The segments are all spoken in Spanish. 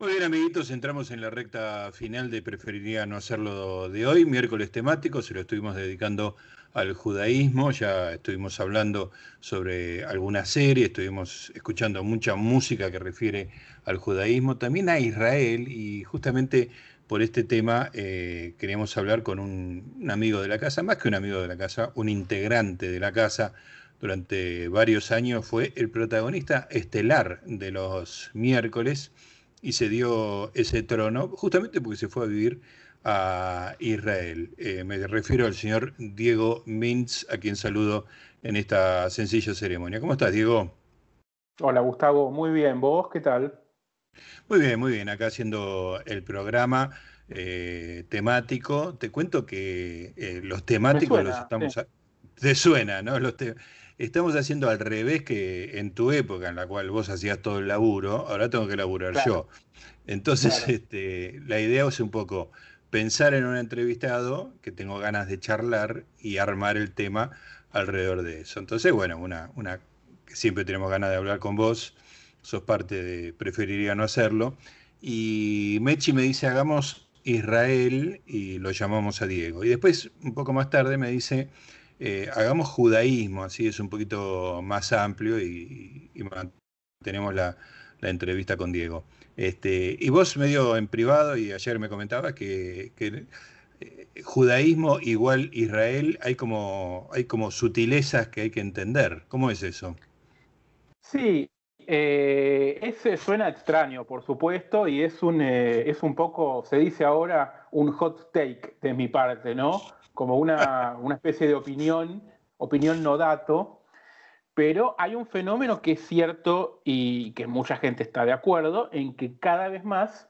Muy bien, amiguitos, entramos en la recta final de Preferiría no hacerlo de hoy, miércoles temático, se lo estuvimos dedicando al judaísmo, ya estuvimos hablando sobre alguna serie, estuvimos escuchando mucha música que refiere al judaísmo, también a Israel, y justamente por este tema eh, queríamos hablar con un, un amigo de la casa, más que un amigo de la casa, un integrante de la casa, durante varios años fue el protagonista estelar de los miércoles y se dio ese trono justamente porque se fue a vivir a Israel. Eh, me refiero al señor Diego Mintz, a quien saludo en esta sencilla ceremonia. ¿Cómo estás, Diego? Hola, Gustavo. Muy bien. ¿Vos qué tal? Muy bien, muy bien. Acá haciendo el programa eh, temático. Te cuento que eh, los temáticos los estamos... Te suena, ¿no? Los estamos haciendo al revés que en tu época en la cual vos hacías todo el laburo, ahora tengo que laburar yo. Entonces, este, la idea es un poco pensar en un entrevistado que tengo ganas de charlar y armar el tema alrededor de eso. Entonces, bueno, una, una que siempre tenemos ganas de hablar con vos, sos parte de, preferiría no hacerlo. Y Mechi me dice, hagamos Israel y lo llamamos a Diego. Y después, un poco más tarde, me dice, eh, hagamos judaísmo, así es un poquito más amplio y, tenemos la, entrevista con Diego. Este, y vos medio en privado, y ayer me comentabas que, eh, judaísmo igual Israel, hay como, hay como sutilezas que hay que entender. ¿Cómo es eso? Sí, eh, ese suena extraño, por supuesto, y es un, es un poco, se dice ahora, un hot take de mi parte, ¿no? como una, especie de opinión, opinión no dato, pero hay un fenómeno que es cierto y que mucha gente está de acuerdo en que cada vez más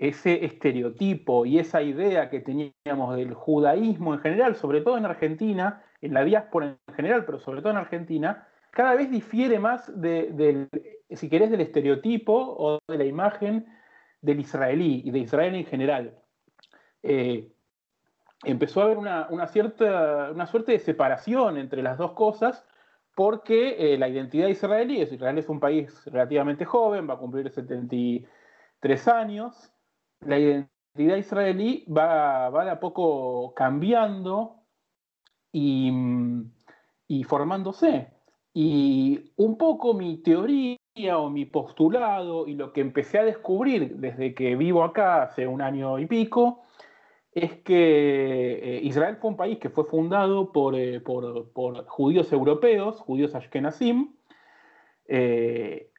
ese estereotipo y esa idea que teníamos del judaísmo en general, sobre todo en Argentina, en la diáspora en general, pero sobre todo en Argentina, cada vez difiere más del, si querés, del estereotipo o de la imagen del israelí y de Israel en general. Eh, empezó a haber una, cierta, una suerte de separación entre las dos cosas, porque eh, la identidad israelí, Israel es un país relativamente joven, va a cumplir 73 años, la identidad israelí va, va a poco cambiando y, y formándose. Y un poco mi teoría o mi postulado y lo que empecé a descubrir desde que vivo acá hace un año y pico, es que eh, Israel fue un país que fue fundado por, eh, judíos europeos, judíos ashkenazim, eh,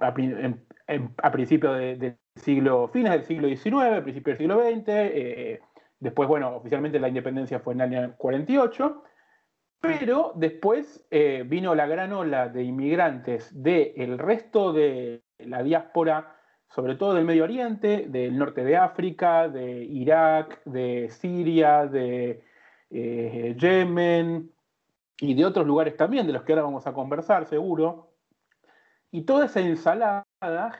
a, principios del siglo, fines del siglo XIX, principios del siglo XX, después, bueno, oficialmente la independencia fue en el año 48, pero después vino la gran ola de inmigrantes del resto de la diáspora sobre todo del Medio Oriente, del norte de África, de Irak, de Siria, de eh, Yemen y de otros lugares también, de los que ahora vamos a conversar seguro. Y toda esa ensalada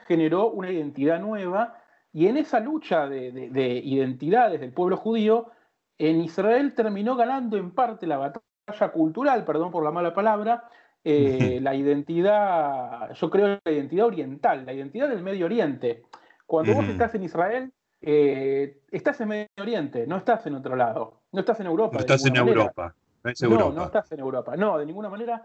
generó una identidad nueva y en esa lucha de, identidades del pueblo judío, en Israel terminó ganando en parte la batalla cultural, perdón por la mala palabra, eh, la identidad, yo creo la identidad oriental, la identidad del Medio Oriente. Cuando vos estás en Israel, eh, estás en Medio Oriente, no estás en otro lado, no estás en Europa. No estás en Europa. No, no, estás en Europa. No, de ninguna manera.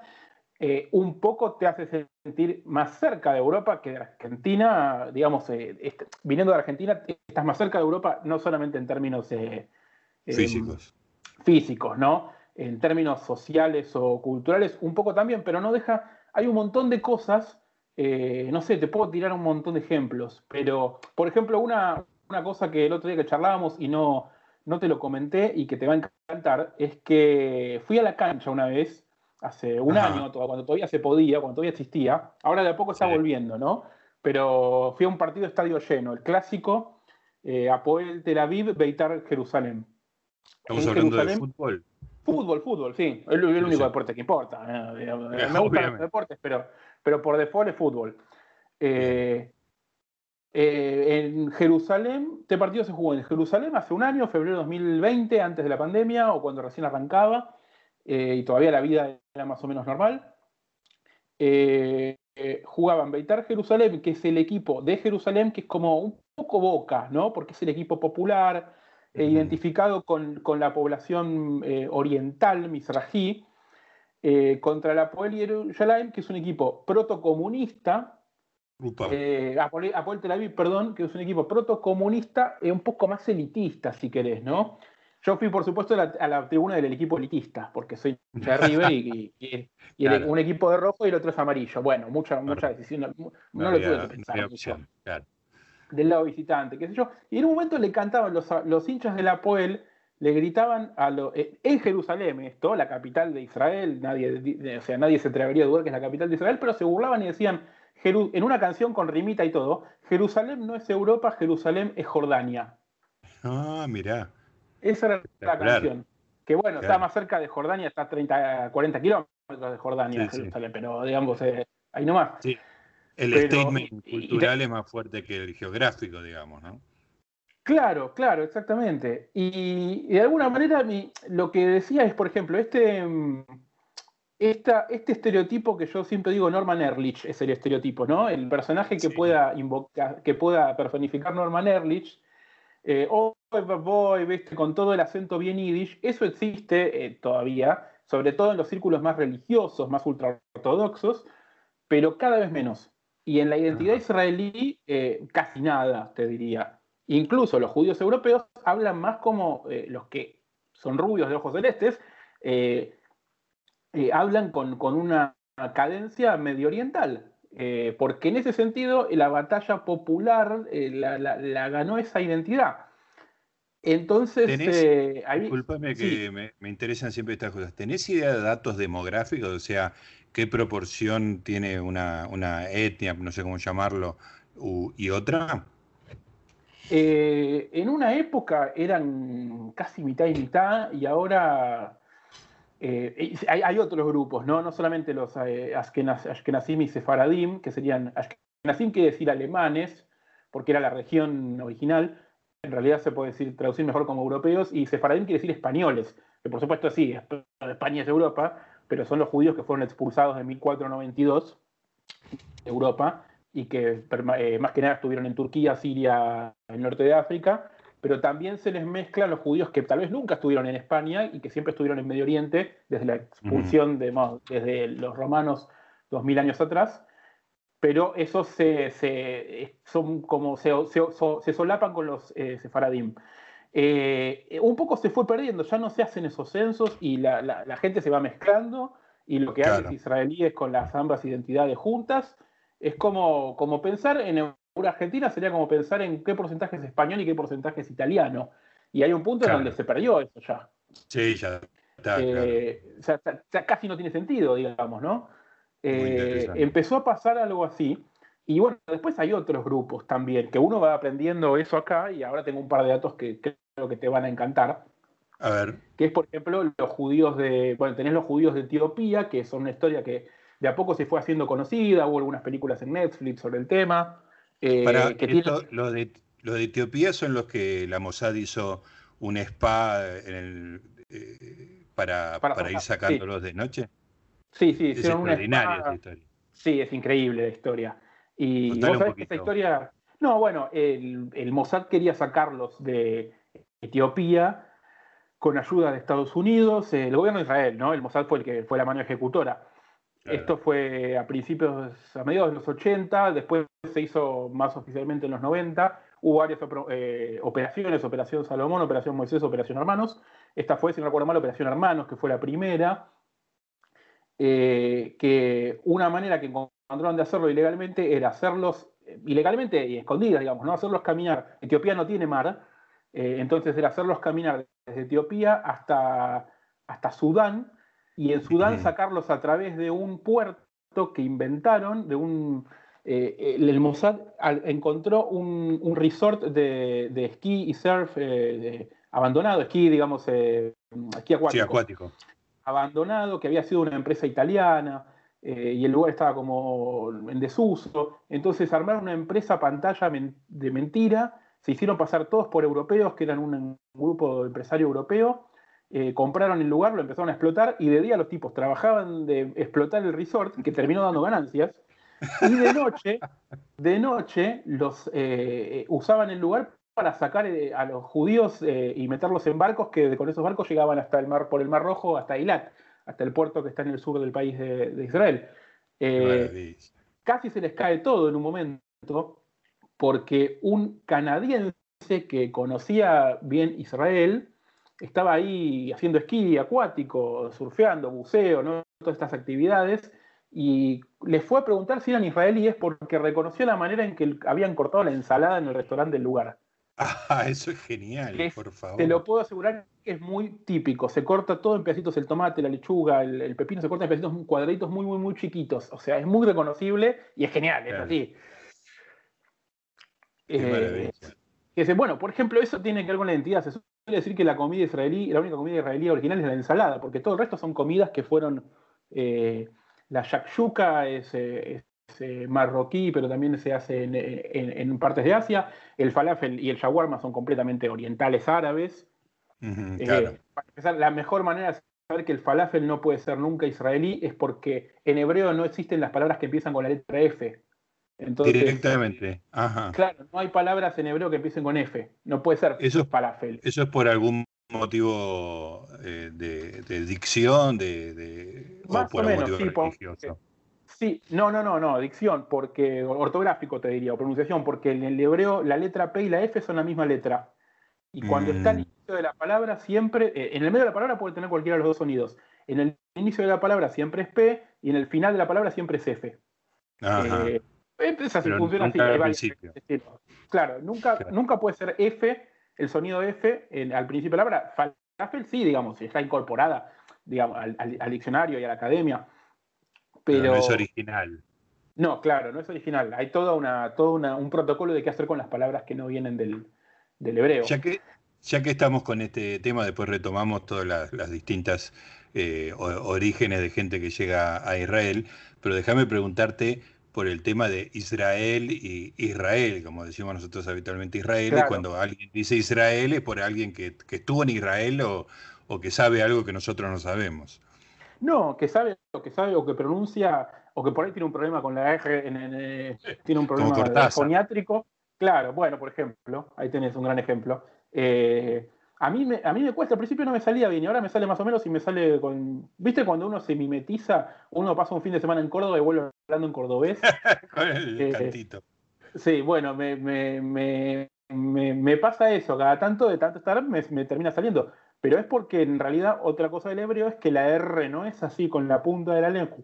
Eh, un poco te hace sentir más cerca de Europa que de Argentina, digamos, este, viniendo de Argentina, estás más cerca de Europa, no solamente en términos físicos. físicos, ¿no? En términos sociales o culturales, un poco también, pero no deja, hay un montón de cosas, eh, no sé, te puedo tirar un montón de ejemplos, pero, por ejemplo, una, cosa que el otro día que charlábamos y no, no te lo comenté y que te va a encantar, es que fui a la cancha una vez, hace un año, cuando todavía se podía, cuando todavía existía, ahora de a poco está volviendo, ¿no? Pero fui a un partido estadio lleno, el clásico eh, Apoel Tel Aviv, Beitar Jerusalén. Estamos hablando de fútbol. Fútbol, fútbol, sí. Es el, único deporte que importa. ¿eh? Me gustan los deportes, pero, pero por default es fútbol. Eh, eh, en Jerusalén, este partido se jugó en Jerusalén hace un año, febrero de 2020, antes de la pandemia o cuando recién arrancaba, y todavía la vida era más o menos normal. jugaban Beitar Jerusalén, que es el equipo de Jerusalén, que es como un poco boca, ¿no? Porque es el equipo popular, identificado con, la población oriental, misrají, contra la Poel Yerushalayim, que es un equipo protocomunista, eh, Apoel Tel Aviv, perdón, que es un equipo protocomunista y un poco más elitista, si querés, ¿no? Yo fui, por supuesto, a la, tribuna del equipo elitista, porque soy de River y, un equipo de rojo y el otro es amarillo. Bueno, mucha, mucha decisión. No, lo tuve que pensar. Del lado visitante, qué sé yo. Y en un momento le cantaban los, los hinchas de la Poel, le gritaban a lo, eh, en Jerusalén, esto, la capital de Israel, nadie, o sea, nadie se atrevería a dudar que es la capital de Israel, pero se burlaban y decían, en una canción con rimita y todo, Jerusalén no es Europa, Jerusalén es Jordania. Ah, mirá. Esa era la canción. Que bueno, está más cerca de Jordania, está a 30, 40 kilómetros de Jordania, Jerusalén, pero digamos, eh, ahí nomás. Sí. El statement cultural es más fuerte que el geográfico, digamos, ¿no? Claro, claro, exactamente. Y, de alguna manera lo que decía es, por ejemplo, este, mm, este estereotipo que yo siempre digo, Norman Ehrlich es el estereotipo, ¿no? El personaje que pueda invocar, que pueda personificar Norman Ehrlich, eh, oh, boy, con todo el acento bien yiddish, eso existe eh, todavía, sobre todo en los círculos más religiosos, más ultraortodoxos, pero cada vez menos. Y en la identidad israelí, eh, casi nada, te diría. Incluso los judíos europeos hablan más como eh, los que son rubios de ojos celestes, eh, hablan con, una cadencia medio oriental. Porque en ese sentido la batalla popular la, ganó esa identidad. Entonces, discúlpame que me, interesan siempre estas cosas. ¿Tenés idea de datos demográficos? O sea, ¿qué proporción tiene una, etnia, no sé cómo llamarlo, y otra? en una época eran casi mitad y mitad, y ahora eh, hay, otros grupos, ¿no? No solamente los eh, Ashkenazim y Sefaradim, que serían. Ashkenazim quiere decir alemanes, porque era la región original. En realidad se puede decir, traducir mejor como europeos. Y Sefaradim quiere decir españoles, que por supuesto sí, España es Europa, pero son los judíos que fueron expulsados en 1492 de Europa y que eh, más que nada estuvieron en Turquía, Siria, el norte de África pero también se les mezclan los judíos que tal vez nunca estuvieron en España y que siempre estuvieron en Medio Oriente desde la expulsión de desde los romanos dos mil años atrás, pero esos se, son como se, solapan con los eh, sefaradim. Eh, un poco se fue perdiendo, ya no se hacen esos censos y la, gente se va mezclando y lo que hacen los israelíes con las ambas identidades juntas es como, como pensar en Argentina sería como pensar en qué porcentaje es español y qué porcentaje es italiano. Y hay un punto en donde se perdió eso ya. Sí, ya está. Eh, casi no tiene sentido, digamos, ¿no? Eh, empezó a pasar algo así. Y bueno, después hay otros grupos también, que uno va aprendiendo eso acá, y ahora tengo un par de datos que creo que te van a encantar. A ver. Que es, por ejemplo, los judíos de. Bueno, tenés los judíos de Etiopía, que son una historia que de a poco se fue haciendo conocida, hubo algunas películas en Netflix sobre el tema. Eh, los, de, Etiopía son los que la Mossad hizo un spa eh, para, ir sacándolos de noche. Sí, sí, es extraordinaria esa historia. Sí, es increíble la historia. Y vos sabés que esta historia. No, bueno, el, Mossad quería sacarlos de Etiopía con ayuda de Estados Unidos, el gobierno de Israel, ¿no? El Mossad fue el que fue la mano ejecutora. Esto fue a principios, a mediados de los 80, después se hizo más oficialmente en los 90. Hubo varias eh, operaciones, Operación Salomón, Operación Moisés, Operación Hermanos. Esta fue, si no recuerdo mal, Operación Hermanos, que fue la primera. Eh, que una manera que encontraron de hacerlo ilegalmente era hacerlos, eh, ilegalmente y escondidas, digamos, ¿no? Hacerlos caminar. Etiopía no tiene mar, entonces era hacerlos caminar desde Etiopía hasta, hasta Sudán, y en Sudán sacarlos a través de un puerto que inventaron, de un... Eh, el Mossad encontró un, resort de, esquí y surf eh, abandonado, esquí, digamos, eh, esquí acuático. acuático. Abandonado, que había sido una empresa italiana y el lugar estaba como en desuso. Entonces armaron una empresa pantalla de mentira, se hicieron pasar todos por europeos, que eran un grupo empresario europeo, eh, compraron el lugar, lo empezaron a explotar y de día los tipos trabajaban de explotar el resort, que terminó dando ganancias, Y de noche, de noche los eh, usaban el lugar para sacar eh, a los judíos eh, y meterlos en barcos que con esos barcos llegaban hasta el mar, por el Mar Rojo, hasta Eilat, hasta el puerto que está en el sur del país de, Israel. casi se les cae todo en un momento, porque un canadiense que conocía bien Israel estaba ahí haciendo esquí acuático, surfeando, buceo, ¿no? todas estas actividades, y les fue a preguntar si eran israelíes porque reconoció la manera en que habían cortado la ensalada en el restaurante del lugar. Ah, eso es genial, por favor. Te lo puedo asegurar que es muy típico. Se corta todo en pedacitos, el tomate, la lechuga, el, pepino se corta en pedacitos cuadraditos muy, muy, muy chiquitos. O sea, es muy reconocible y es genial, es así. Qué eh, bueno, por ejemplo, eso tiene que ver con la identidad. Se suele decir que la comida israelí, la única comida israelí original es la ensalada, porque todo el resto son comidas que fueron eh, la shakshuka es, eh, eh, marroquí, pero también se hace en, partes de Asia. El falafel y el shawarma son completamente orientales árabes. Eh, para empezar, la mejor manera de saber que el falafel no puede ser nunca israelí es porque en hebreo no existen las palabras que empiezan con la letra F. Directamente. Claro, no hay palabras en hebreo que empiecen con F. No puede ser eso, falafel. Eso es por algún motivo eh, de, dicción, de, Más o, menos, sí, Sí, no, no, no, no, dicción, porque ortográfico te diría, o pronunciación, porque en el hebreo la letra P y la F son la misma letra. Y cuando está al mm. inicio de la palabra, siempre, eh, en el medio de la palabra puede tener cualquiera de los dos sonidos. En el inicio de la palabra siempre es P y en el final de la palabra siempre es F. Eh, es así, funciona así. Claro, nunca, nunca puede ser F el sonido F al principio de la palabra. Falafel sí, digamos, está incorporada digamos, al, diccionario y a la academia. Pero, no es original. No, claro, no es original. Hay todo una, todo un protocolo de qué hacer con las palabras que no vienen del, hebreo. Ya que, ya que estamos con este tema, después retomamos todas las, distintas eh, orígenes de gente que llega a Israel, pero déjame preguntarte por el tema de Israel y Israel, como decimos nosotros habitualmente Israel, y cuando alguien dice Israel es por alguien que, estuvo en Israel o, que sabe algo que nosotros no sabemos. No, que sabe o que sabe o que pronuncia o que por ahí tiene un problema con la R, en, tiene un problema foniátrico. Claro, bueno, por ejemplo, ahí tenés un gran ejemplo. Eh, a mí, me, a mí me cuesta, al principio no me salía bien y ahora me sale más o menos y me sale con... ¿Viste cuando uno se mimetiza? Uno pasa un fin de semana en Córdoba y vuelve hablando en cordobés. con el eh, cantito. Sí, bueno, me, me, pasa eso, cada tanto de tanto estar me, termina saliendo. Pero es porque en realidad otra cosa del hebreo es que la R no es así con la punta de la lengua,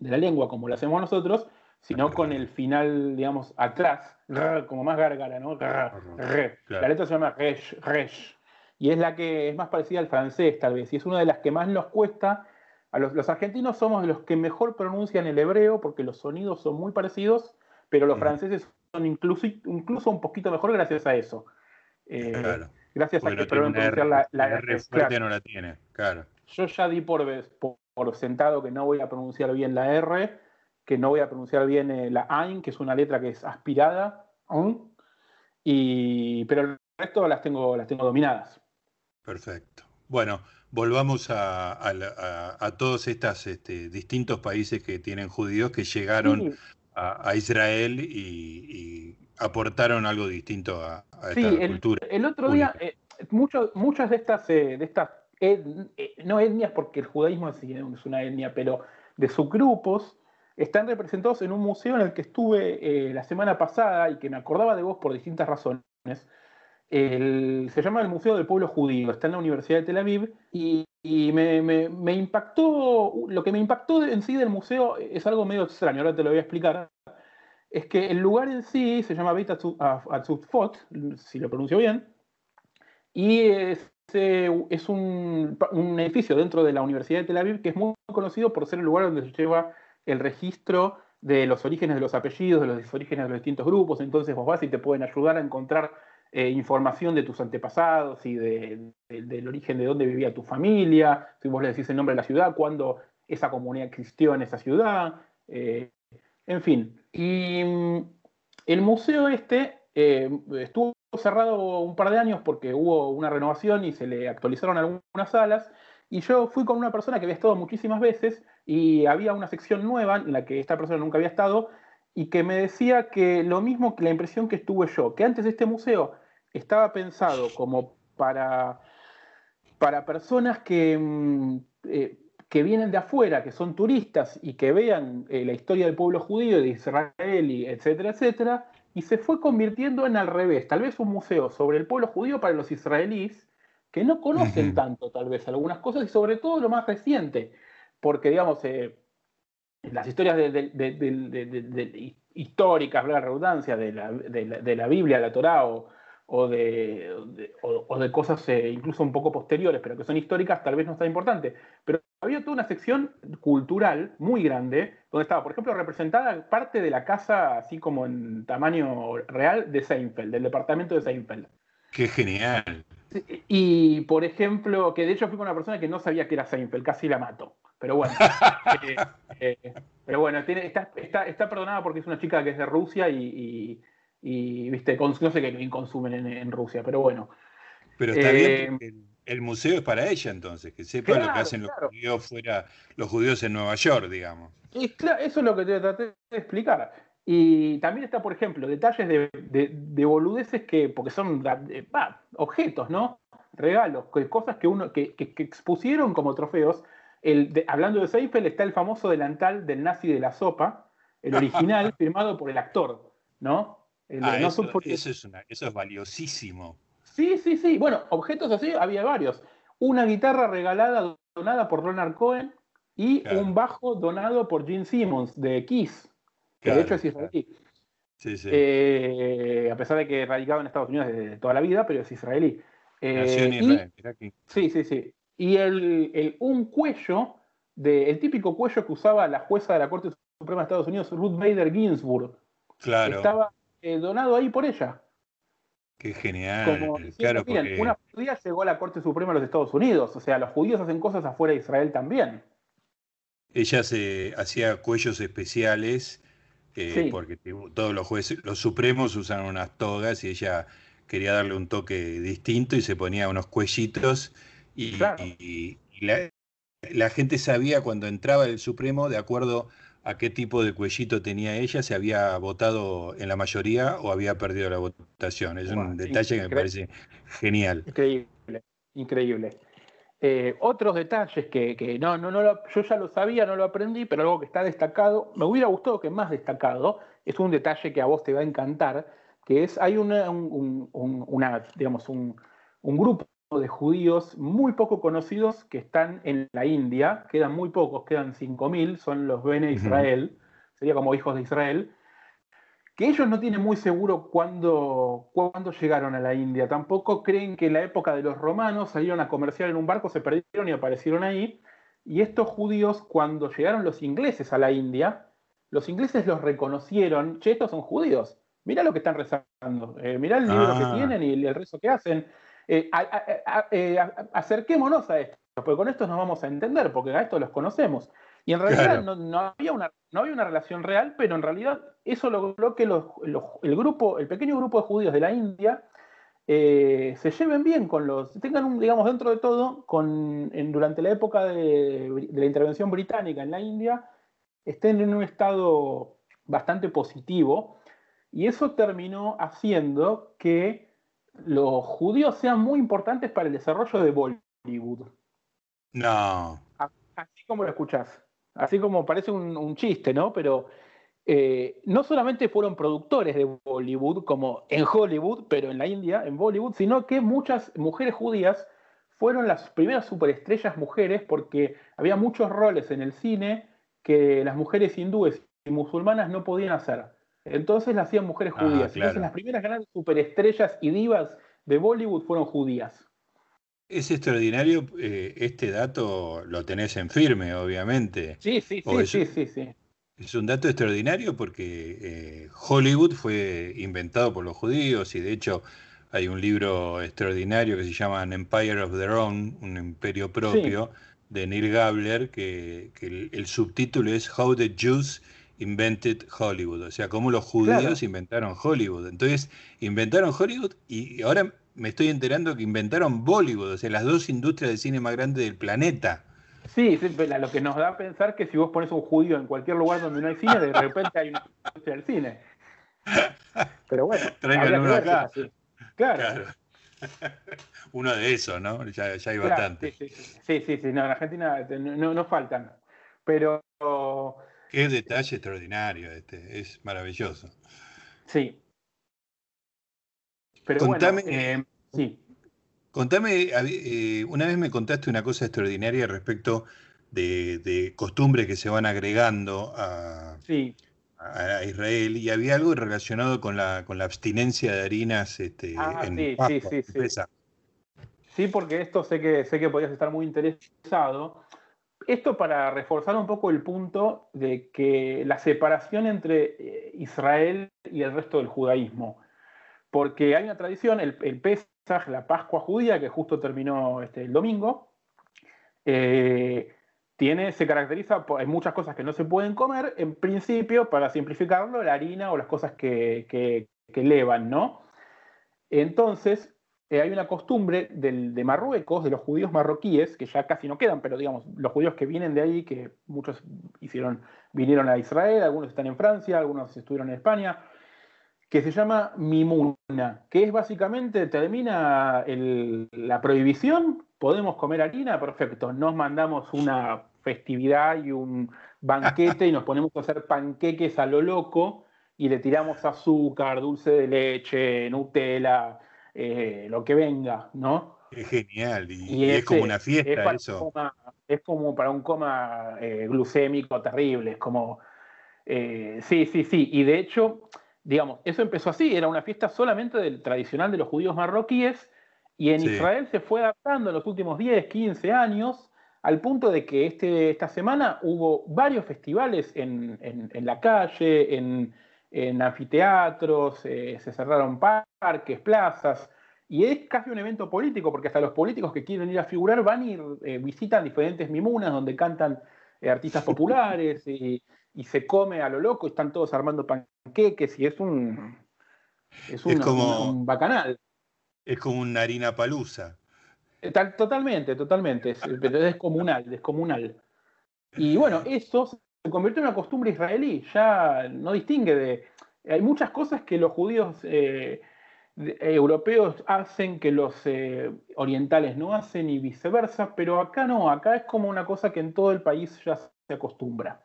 de la lengua como lo hacemos nosotros, sino con el final, digamos, atrás, como más gárgara, ¿no? La letra se llama resh, resh y es la que es más parecida al francés tal vez, y es una de las que más nos cuesta. A los, argentinos somos de los que mejor pronuncian el hebreo porque los sonidos son muy parecidos, pero los franceses son incluso, incluso un poquito mejor gracias a eso. Eh, claro. Gracias a que pronunciar la, la, R. no la tiene, claro. Yo ya di por, por, sentado que no voy a pronunciar bien la R, que no voy a pronunciar bien eh, la AIN, que es una letra que es aspirada, y, pero el resto las tengo, las tengo dominadas. Perfecto. Bueno, volvamos a, todos estos este, distintos países que tienen judíos que llegaron a, Israel y, aportaron algo distinto a, esta el, cultura. El otro día, eh, muchas de estas, eh, de estas eh, no etnias, porque el judaísmo es, una etnia, pero de subgrupos, están representados en un museo en el que estuve la semana pasada y que me acordaba de vos por distintas razones se llama el Museo del Pueblo Judío, está en la Universidad de Tel Aviv y, me, impactó, lo que me impactó en sí del museo es algo medio extraño, ahora te lo voy a explicar, es que el lugar en sí se llama Beit Atzutfot, si lo pronuncio bien, y es, es un, un, edificio dentro de la Universidad de Tel Aviv que es muy conocido por ser el lugar donde se lleva el registro de los orígenes de los apellidos, de los orígenes de los distintos grupos, entonces vos vas y te pueden ayudar a encontrar eh, información de tus antepasados y del origen de dónde vivía tu familia, si vos le decís el nombre de la ciudad, cuándo esa comunidad existió en esa ciudad, eh, en fin. Y mm, el museo este eh, estuvo cerrado un par de años porque hubo una renovación y se le actualizaron algunas salas, y yo fui con una persona que había estado muchísimas veces y había una sección nueva en la que esta persona nunca había estado y que me decía que lo mismo que la impresión que estuve yo, que antes este museo estaba pensado como para, para personas que, mm, eh, que vienen de afuera, que son turistas y que vean eh, la historia del pueblo judío, de Israel, y etcétera, etcétera, y se fue convirtiendo en al revés, tal vez un museo sobre el pueblo judío para los israelíes, que no conocen tanto tal vez algunas cosas y sobre todo lo más reciente, porque digamos, eh, las historias de, históricas, la redundancia, de la, Biblia, la Torá o, de, o, de cosas eh, incluso un poco posteriores, pero que son históricas, tal vez no está importante. Pero había toda una sección cultural muy grande, donde estaba, por ejemplo, representada parte de la casa, así como en tamaño real, de Seinfeld, del departamento de Seinfeld. ¡Qué genial! Y, por ejemplo, que de hecho fui con una persona que no sabía que era Seinfeld, casi la mato. Pero bueno, eh, eh, pero bueno está, está, perdonada porque es una chica que es de Rusia y, viste, no sé qué consumen en, Rusia, pero bueno. Pero está bien eh, el, museo es para ella entonces, que sepa lo que hacen los judíos fuera, los judíos en Nueva York, digamos. eso es lo que te traté de explicar. Y también está, por ejemplo, detalles de, boludeces que, porque son objetos, ¿no? Regalos, cosas que uno que, expusieron como trofeos. El, hablando de Seifel, está el famoso delantal del nazi de la sopa, el original, firmado por el actor, ¿no? Ah, eso, es eso es valiosísimo. Sí, sí, sí. Bueno, objetos así había varios. Una guitarra regalada, donada por Ronald Cohen, y un bajo donado por Gene Simmons de Kiss que de hecho es israelí. Sí, sí. Eh, a pesar de que radicado en Estados Unidos desde toda la vida, pero es israelí. Eh, sí, sí, sí. Y el, un cuello, de, el típico cuello que usaba la jueza de la Corte Suprema de Estados Unidos, Ruth Bader Ginsburg. Claro. Estaba eh, donado ahí por ella. Qué genial. Como, claro, miren, una judía llegó a la Corte Suprema de los Estados Unidos. O sea, los judíos hacen cosas afuera de Israel también. Ella se hacía cuellos especiales eh, porque todos los jueces, los supremos usan unas togas y ella quería darle un toque distinto y se ponía unos cuellitos y, la, gente sabía cuando entraba el Supremo, de acuerdo a qué tipo de cuellito tenía ella, si había votado en la mayoría o había perdido la votación. Es un detalle que me parece genial. Increíble, increíble. Eh, otros detalles que, no, no, no yo ya lo sabía, no lo aprendí, pero algo que está destacado, me hubiera gustado que más destacado, es un detalle que a vos te va a encantar, que es, hay una, un, digamos, un, grupo de judíos muy poco conocidos que están en la India, quedan muy pocos, quedan 5.000, son los Bene Israel, sería como hijos de Israel, que ellos no tienen muy seguro cuándo, llegaron a la India. Tampoco creen que en la época de los romanos salieron a comerciar en un barco, se perdieron y aparecieron ahí. Y estos judíos, cuando llegaron los ingleses a la India, los ingleses los reconocieron, che, estos son judíos, mirá lo que están rezando, eh, mirá el libro que ah. tienen y el, rezo que hacen. Eh, eh, acerquémonos a esto, porque con esto nos vamos a entender, porque a estos los conocemos. Y en realidad no, había una, no había una relación real, pero en realidad eso logró que el, grupo, el pequeño grupo de judíos de la India eh, se lleven bien con los, tengan, digamos, dentro de todo, con, durante la época de, la intervención británica en la India, estén en un estado bastante positivo. Y eso terminó haciendo que los judíos sean muy importantes para el desarrollo de Bollywood. No. Así como lo escuchás así como parece un, chiste, ¿no? Pero eh, no solamente fueron productores de Bollywood, como en Hollywood, pero en la India, en Bollywood, sino que muchas mujeres judías fueron las primeras superestrellas mujeres porque había muchos roles en el cine que las mujeres hindúes y musulmanas no podían hacer. Entonces las hacían mujeres ah, judías. Entonces las primeras grandes superestrellas y divas de Bollywood fueron judías. Es extraordinario, eh, este dato lo tenés en firme, obviamente. Sí, sí, sí, sí, sí, sí, Es un dato extraordinario porque eh, Hollywood fue inventado por los judíos y de hecho hay un libro extraordinario que se llama An Empire of Their Own, un imperio propio, de Neil Gabler, que, el, subtítulo es How the Jews Invented Hollywood, o sea, cómo los judíos inventaron Hollywood. Entonces, inventaron Hollywood y ahora me estoy enterando que inventaron Bollywood, o sea, las dos industrias de cine más grandes del planeta. Sí, lo que nos da a pensar que si vos pones un judío en cualquier lugar donde no hay cine, de repente hay una industria del cine. Pero bueno, uno acá. Claro. Uno de esos, ¿no? Ya, hay bastante. Sí sí, sí, no, en Argentina no, no faltan. Pero. Qué detalle extraordinario este, es maravilloso. Sí. Pero Contame, bueno, eh, sí. Contame, eh, una vez me contaste una cosa extraordinaria respecto de, costumbres que se van agregando a, Israel y había algo relacionado con la, con la abstinencia de harinas este, ah, en sí, sí, sí, sí. porque esto sé que, sé que podrías estar muy interesado. Esto para reforzar un poco el punto de que la separación entre eh, Israel y el resto del judaísmo. Porque hay una tradición, el, el la Pascua judía, que justo terminó este, el domingo, eh, tiene, se caracteriza por muchas cosas que no se pueden comer, en principio, para simplificarlo, la harina o las cosas que, que, elevan, ¿no? Entonces, eh, hay una costumbre de Marruecos, de los judíos marroquíes, que ya casi no quedan, pero digamos, los judíos que vienen de ahí, que muchos hicieron, vinieron a Israel, algunos están en Francia, algunos estuvieron en España, que se llama Mimuna, que es básicamente, termina la prohibición, podemos comer harina, perfecto, nos mandamos una festividad y un banquete y nos ponemos a hacer panqueques a lo loco y le tiramos azúcar, dulce de leche, Nutella, eh, lo que venga, ¿no? Es genial, y, es como una fiesta eso. es como para un coma eh, glucémico terrible, es como... Eh, sí, sí, sí, y de hecho digamos, eso empezó así, era una fiesta solamente del tradicional de los judíos marroquíes, y en Israel se fue adaptando en los últimos 10, 15 años, al punto de que este, esta semana hubo varios festivales en, la calle, en, anfiteatros, eh, se cerraron parques, plazas, y es casi un evento político, porque hasta los políticos que quieren ir a figurar van y eh, visitan diferentes mimunas donde cantan eh, artistas populares y, se come a lo loco, están todos armando panqueques y es un es, como, un, bacanal. Es como una harina palusa. Eh, totalmente, totalmente, es, pero es descomunal, descomunal. Y bueno, eso se convirtió en una costumbre israelí, ya no distingue de... Hay muchas cosas que los judíos eh, europeos hacen que los eh, orientales no hacen y viceversa, pero acá no, acá es como una cosa que en todo el país ya se acostumbra.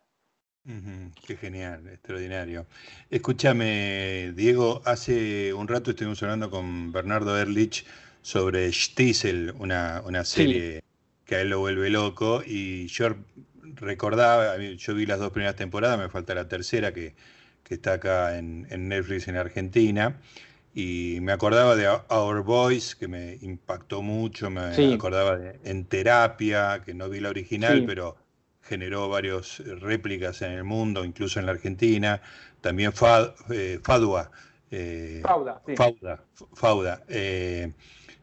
qué genial, extraordinario. Escúchame, Diego, hace un rato estuvimos hablando con Bernardo Erlich sobre Stiesel, una, serie que a él lo vuelve loco, y yo recordaba, yo vi las dos primeras temporadas, me falta la tercera que, está acá en, en Netflix en Argentina. Y me acordaba de Our Boys, que me impactó mucho, me acordaba de En Terapia, que no vi la original, pero generó varias réplicas en el mundo, incluso en la Argentina. También eh, Fadua. Eh, Fauda, Fauda, Fauda. Eh,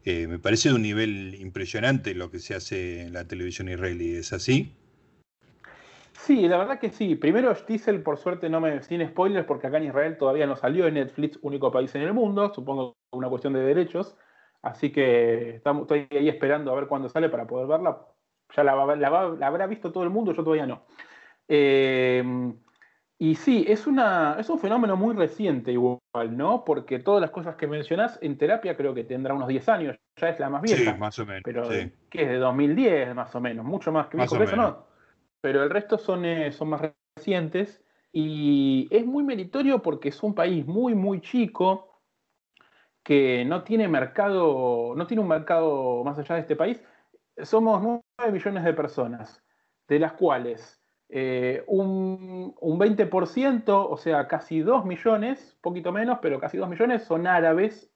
me parece de un nivel impresionante lo que se hace en la televisión israelí. ¿Es así? Sí, la verdad que sí. Primero, Stiesel, por suerte, no me sin spoilers, porque acá en Israel todavía no salió en Netflix, único país en el mundo, supongo una cuestión de derechos. Así que estamos, estoy ahí esperando a ver cuándo sale para poder verla. Ya la, habrá visto todo el mundo, yo todavía no. Eh, y sí, es, una, es un fenómeno muy reciente igual, ¿no? Porque todas las cosas que mencionás en terapia creo que tendrá unos 10 años, ya es la más vieja. Sí, más o menos. Pero que es de 2010 más o menos, mucho más que viejo eso, ¿no? Pero el resto son, eh, son más recientes y es muy meritorio porque es un país muy, muy chico que no tiene mercado, no tiene un mercado más allá de este país. Somos 9 millones de personas, de las cuales eh, un, 20%, o sea, casi 2 millones, poquito menos, pero casi 2 millones son árabes,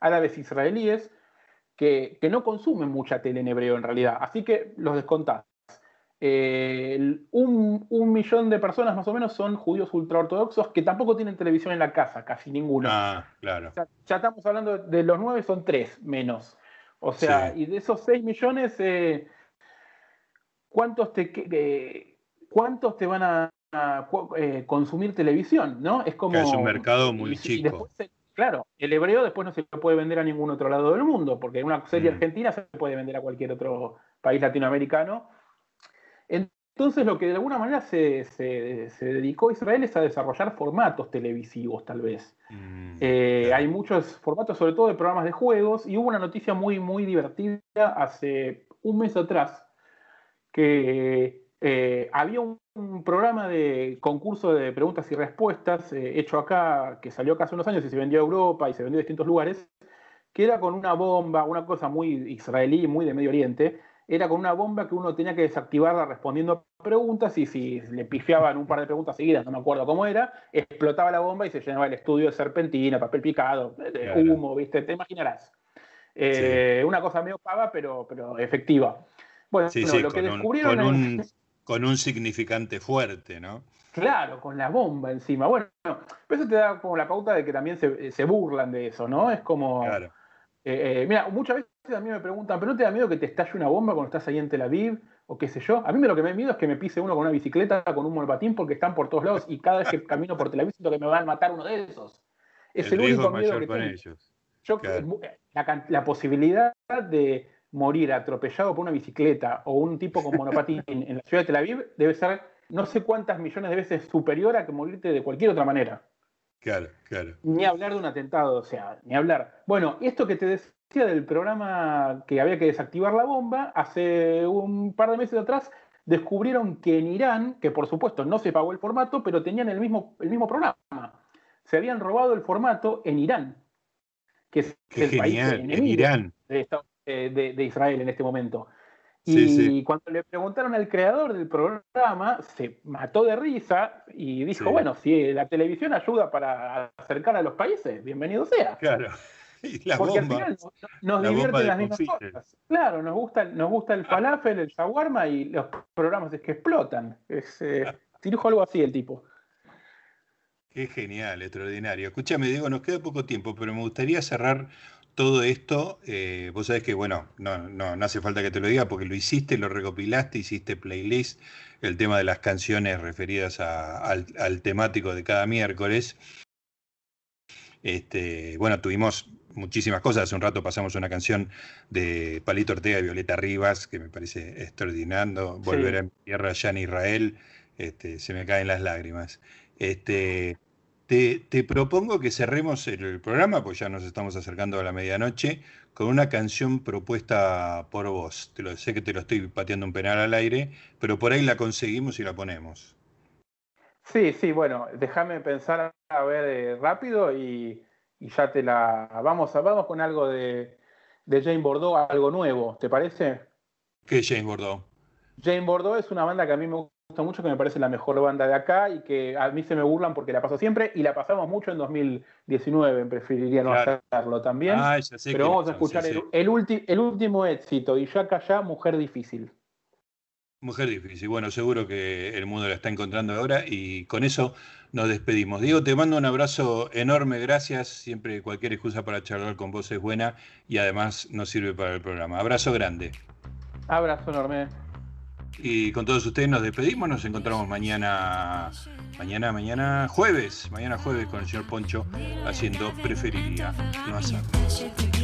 árabes israelíes, que, que no consumen mucha tele en hebreo en realidad. Así que los descontás. Eh, un, millón de personas más o menos son judíos ultraortodoxos que tampoco tienen televisión en la casa, casi ninguno. Ah, claro. ya estamos hablando de, los nueve, son tres menos. O sea, y de esos seis millones, eh, ¿cuántos, te, ¿cuántos te van a, eh, consumir televisión? ¿no? Es como. es un mercado muy chico. claro, el hebreo después no se puede vender a ningún otro lado del mundo, porque una serie mm. argentina se puede vender a cualquier otro país latinoamericano entonces lo que de alguna manera se, dedicó Israel es a desarrollar formatos televisivos, tal vez. Mm, eh, hay muchos formatos, sobre todo de programas de juegos, y hubo una noticia muy, muy divertida hace un mes atrás, que eh, había un, programa de concurso de preguntas y respuestas eh, hecho acá, que salió acá hace unos años y se vendió a Europa y se vendió a distintos lugares, que era con una bomba, una cosa muy israelí, muy de Medio Oriente, era con una bomba que uno tenía que desactivarla respondiendo preguntas y si le pifiaban un par de preguntas seguidas, no me acuerdo cómo era, explotaba la bomba y se llenaba el estudio de serpentina, papel picado, de humo, ¿viste? Te imaginarás. Eh, una cosa medio pava, pero, pero efectiva. Bueno, lo que descubrieron. con, un, con un significante fuerte, ¿no? Claro, con la bomba encima. Bueno, eso te da como la pauta de que también se, se burlan de eso, ¿no? Es como. Claro. Eh, eh, mira, muchas veces a mí me preguntan, ¿pero no te da miedo que te estalle una bomba cuando estás ahí en Tel Aviv? O qué sé yo. A mí lo que me da miedo es que me pise uno con una bicicleta, con un monopatín, porque están por todos lados y cada vez que camino por Tel Aviv siento que me van a matar uno de esos. Es el, único miedo que tengo. Ellos. Yo, la, la, posibilidad de morir atropellado por una bicicleta o un tipo con monopatín en la ciudad de Tel Aviv debe ser no sé cuántas millones de veces superior a que morirte de cualquier otra manera. Claro, claro. Ni hablar de un atentado, o sea, ni hablar. Bueno, esto que te decía del programa que había que desactivar la bomba, hace un par de meses atrás descubrieron que en Irán, que por supuesto no se pagó el formato, pero tenían el mismo, el mismo programa. Se habían robado el formato en Irán, que es el país en Irán. Eh, de, Israel en este momento. Y cuando le preguntaron al creador del programa, se mató de risa y dijo, bueno, si la televisión ayuda para acercar a los países, bienvenido sea. Claro. Porque al final nos, divierten las mismas cosas. Claro, nos gusta, nos gusta el falafel, el shawarma y los programas es que explotan. Es, eh, algo así el tipo. Qué genial, extraordinario. Escúchame, Diego, nos queda poco tiempo, pero me gustaría cerrar todo esto. Eh, vos sabés que, bueno, no, no, no, hace falta que te lo diga porque lo hiciste, lo recopilaste, hiciste playlist, el tema de las canciones referidas al, al, temático de cada miércoles. Este, bueno, tuvimos muchísimas cosas. Hace un rato pasamos una canción de Palito Ortega y Violeta Rivas, que me parece extraordinario. Volver a mi tierra allá en Israel, este, se me caen las lágrimas. Este, te, propongo que cerremos el programa, pues ya nos estamos acercando a la medianoche, con una canción propuesta por vos. Te lo, sé que te lo estoy pateando un penal al aire, pero por ahí la conseguimos y la ponemos. Sí, sí, bueno, déjame pensar a ver eh, rápido y y ya te la. Vamos, vamos con algo de, de Jane Bordeaux, algo nuevo, ¿te parece? ¿Qué es Jane Bordeaux? Jane Bordeaux es una banda que a mí me gusta mucho, que me parece la mejor banda de acá y que a mí se me burlan porque la paso siempre y la pasamos mucho en 2019, preferiría no hacerlo también. Ah, pero vamos a escuchar el, el, último éxito, y ya callá, Mujer Difícil. Mujer difícil. Bueno, seguro que el mundo la está encontrando ahora y con eso nos despedimos. Diego, te mando un abrazo enorme, gracias. Siempre cualquier excusa para charlar con vos es buena y además nos sirve para el programa. Abrazo grande. Abrazo enorme. Y con todos ustedes nos despedimos, nos encontramos mañana, mañana, mañana jueves, mañana jueves con el señor Poncho haciendo preferiría no.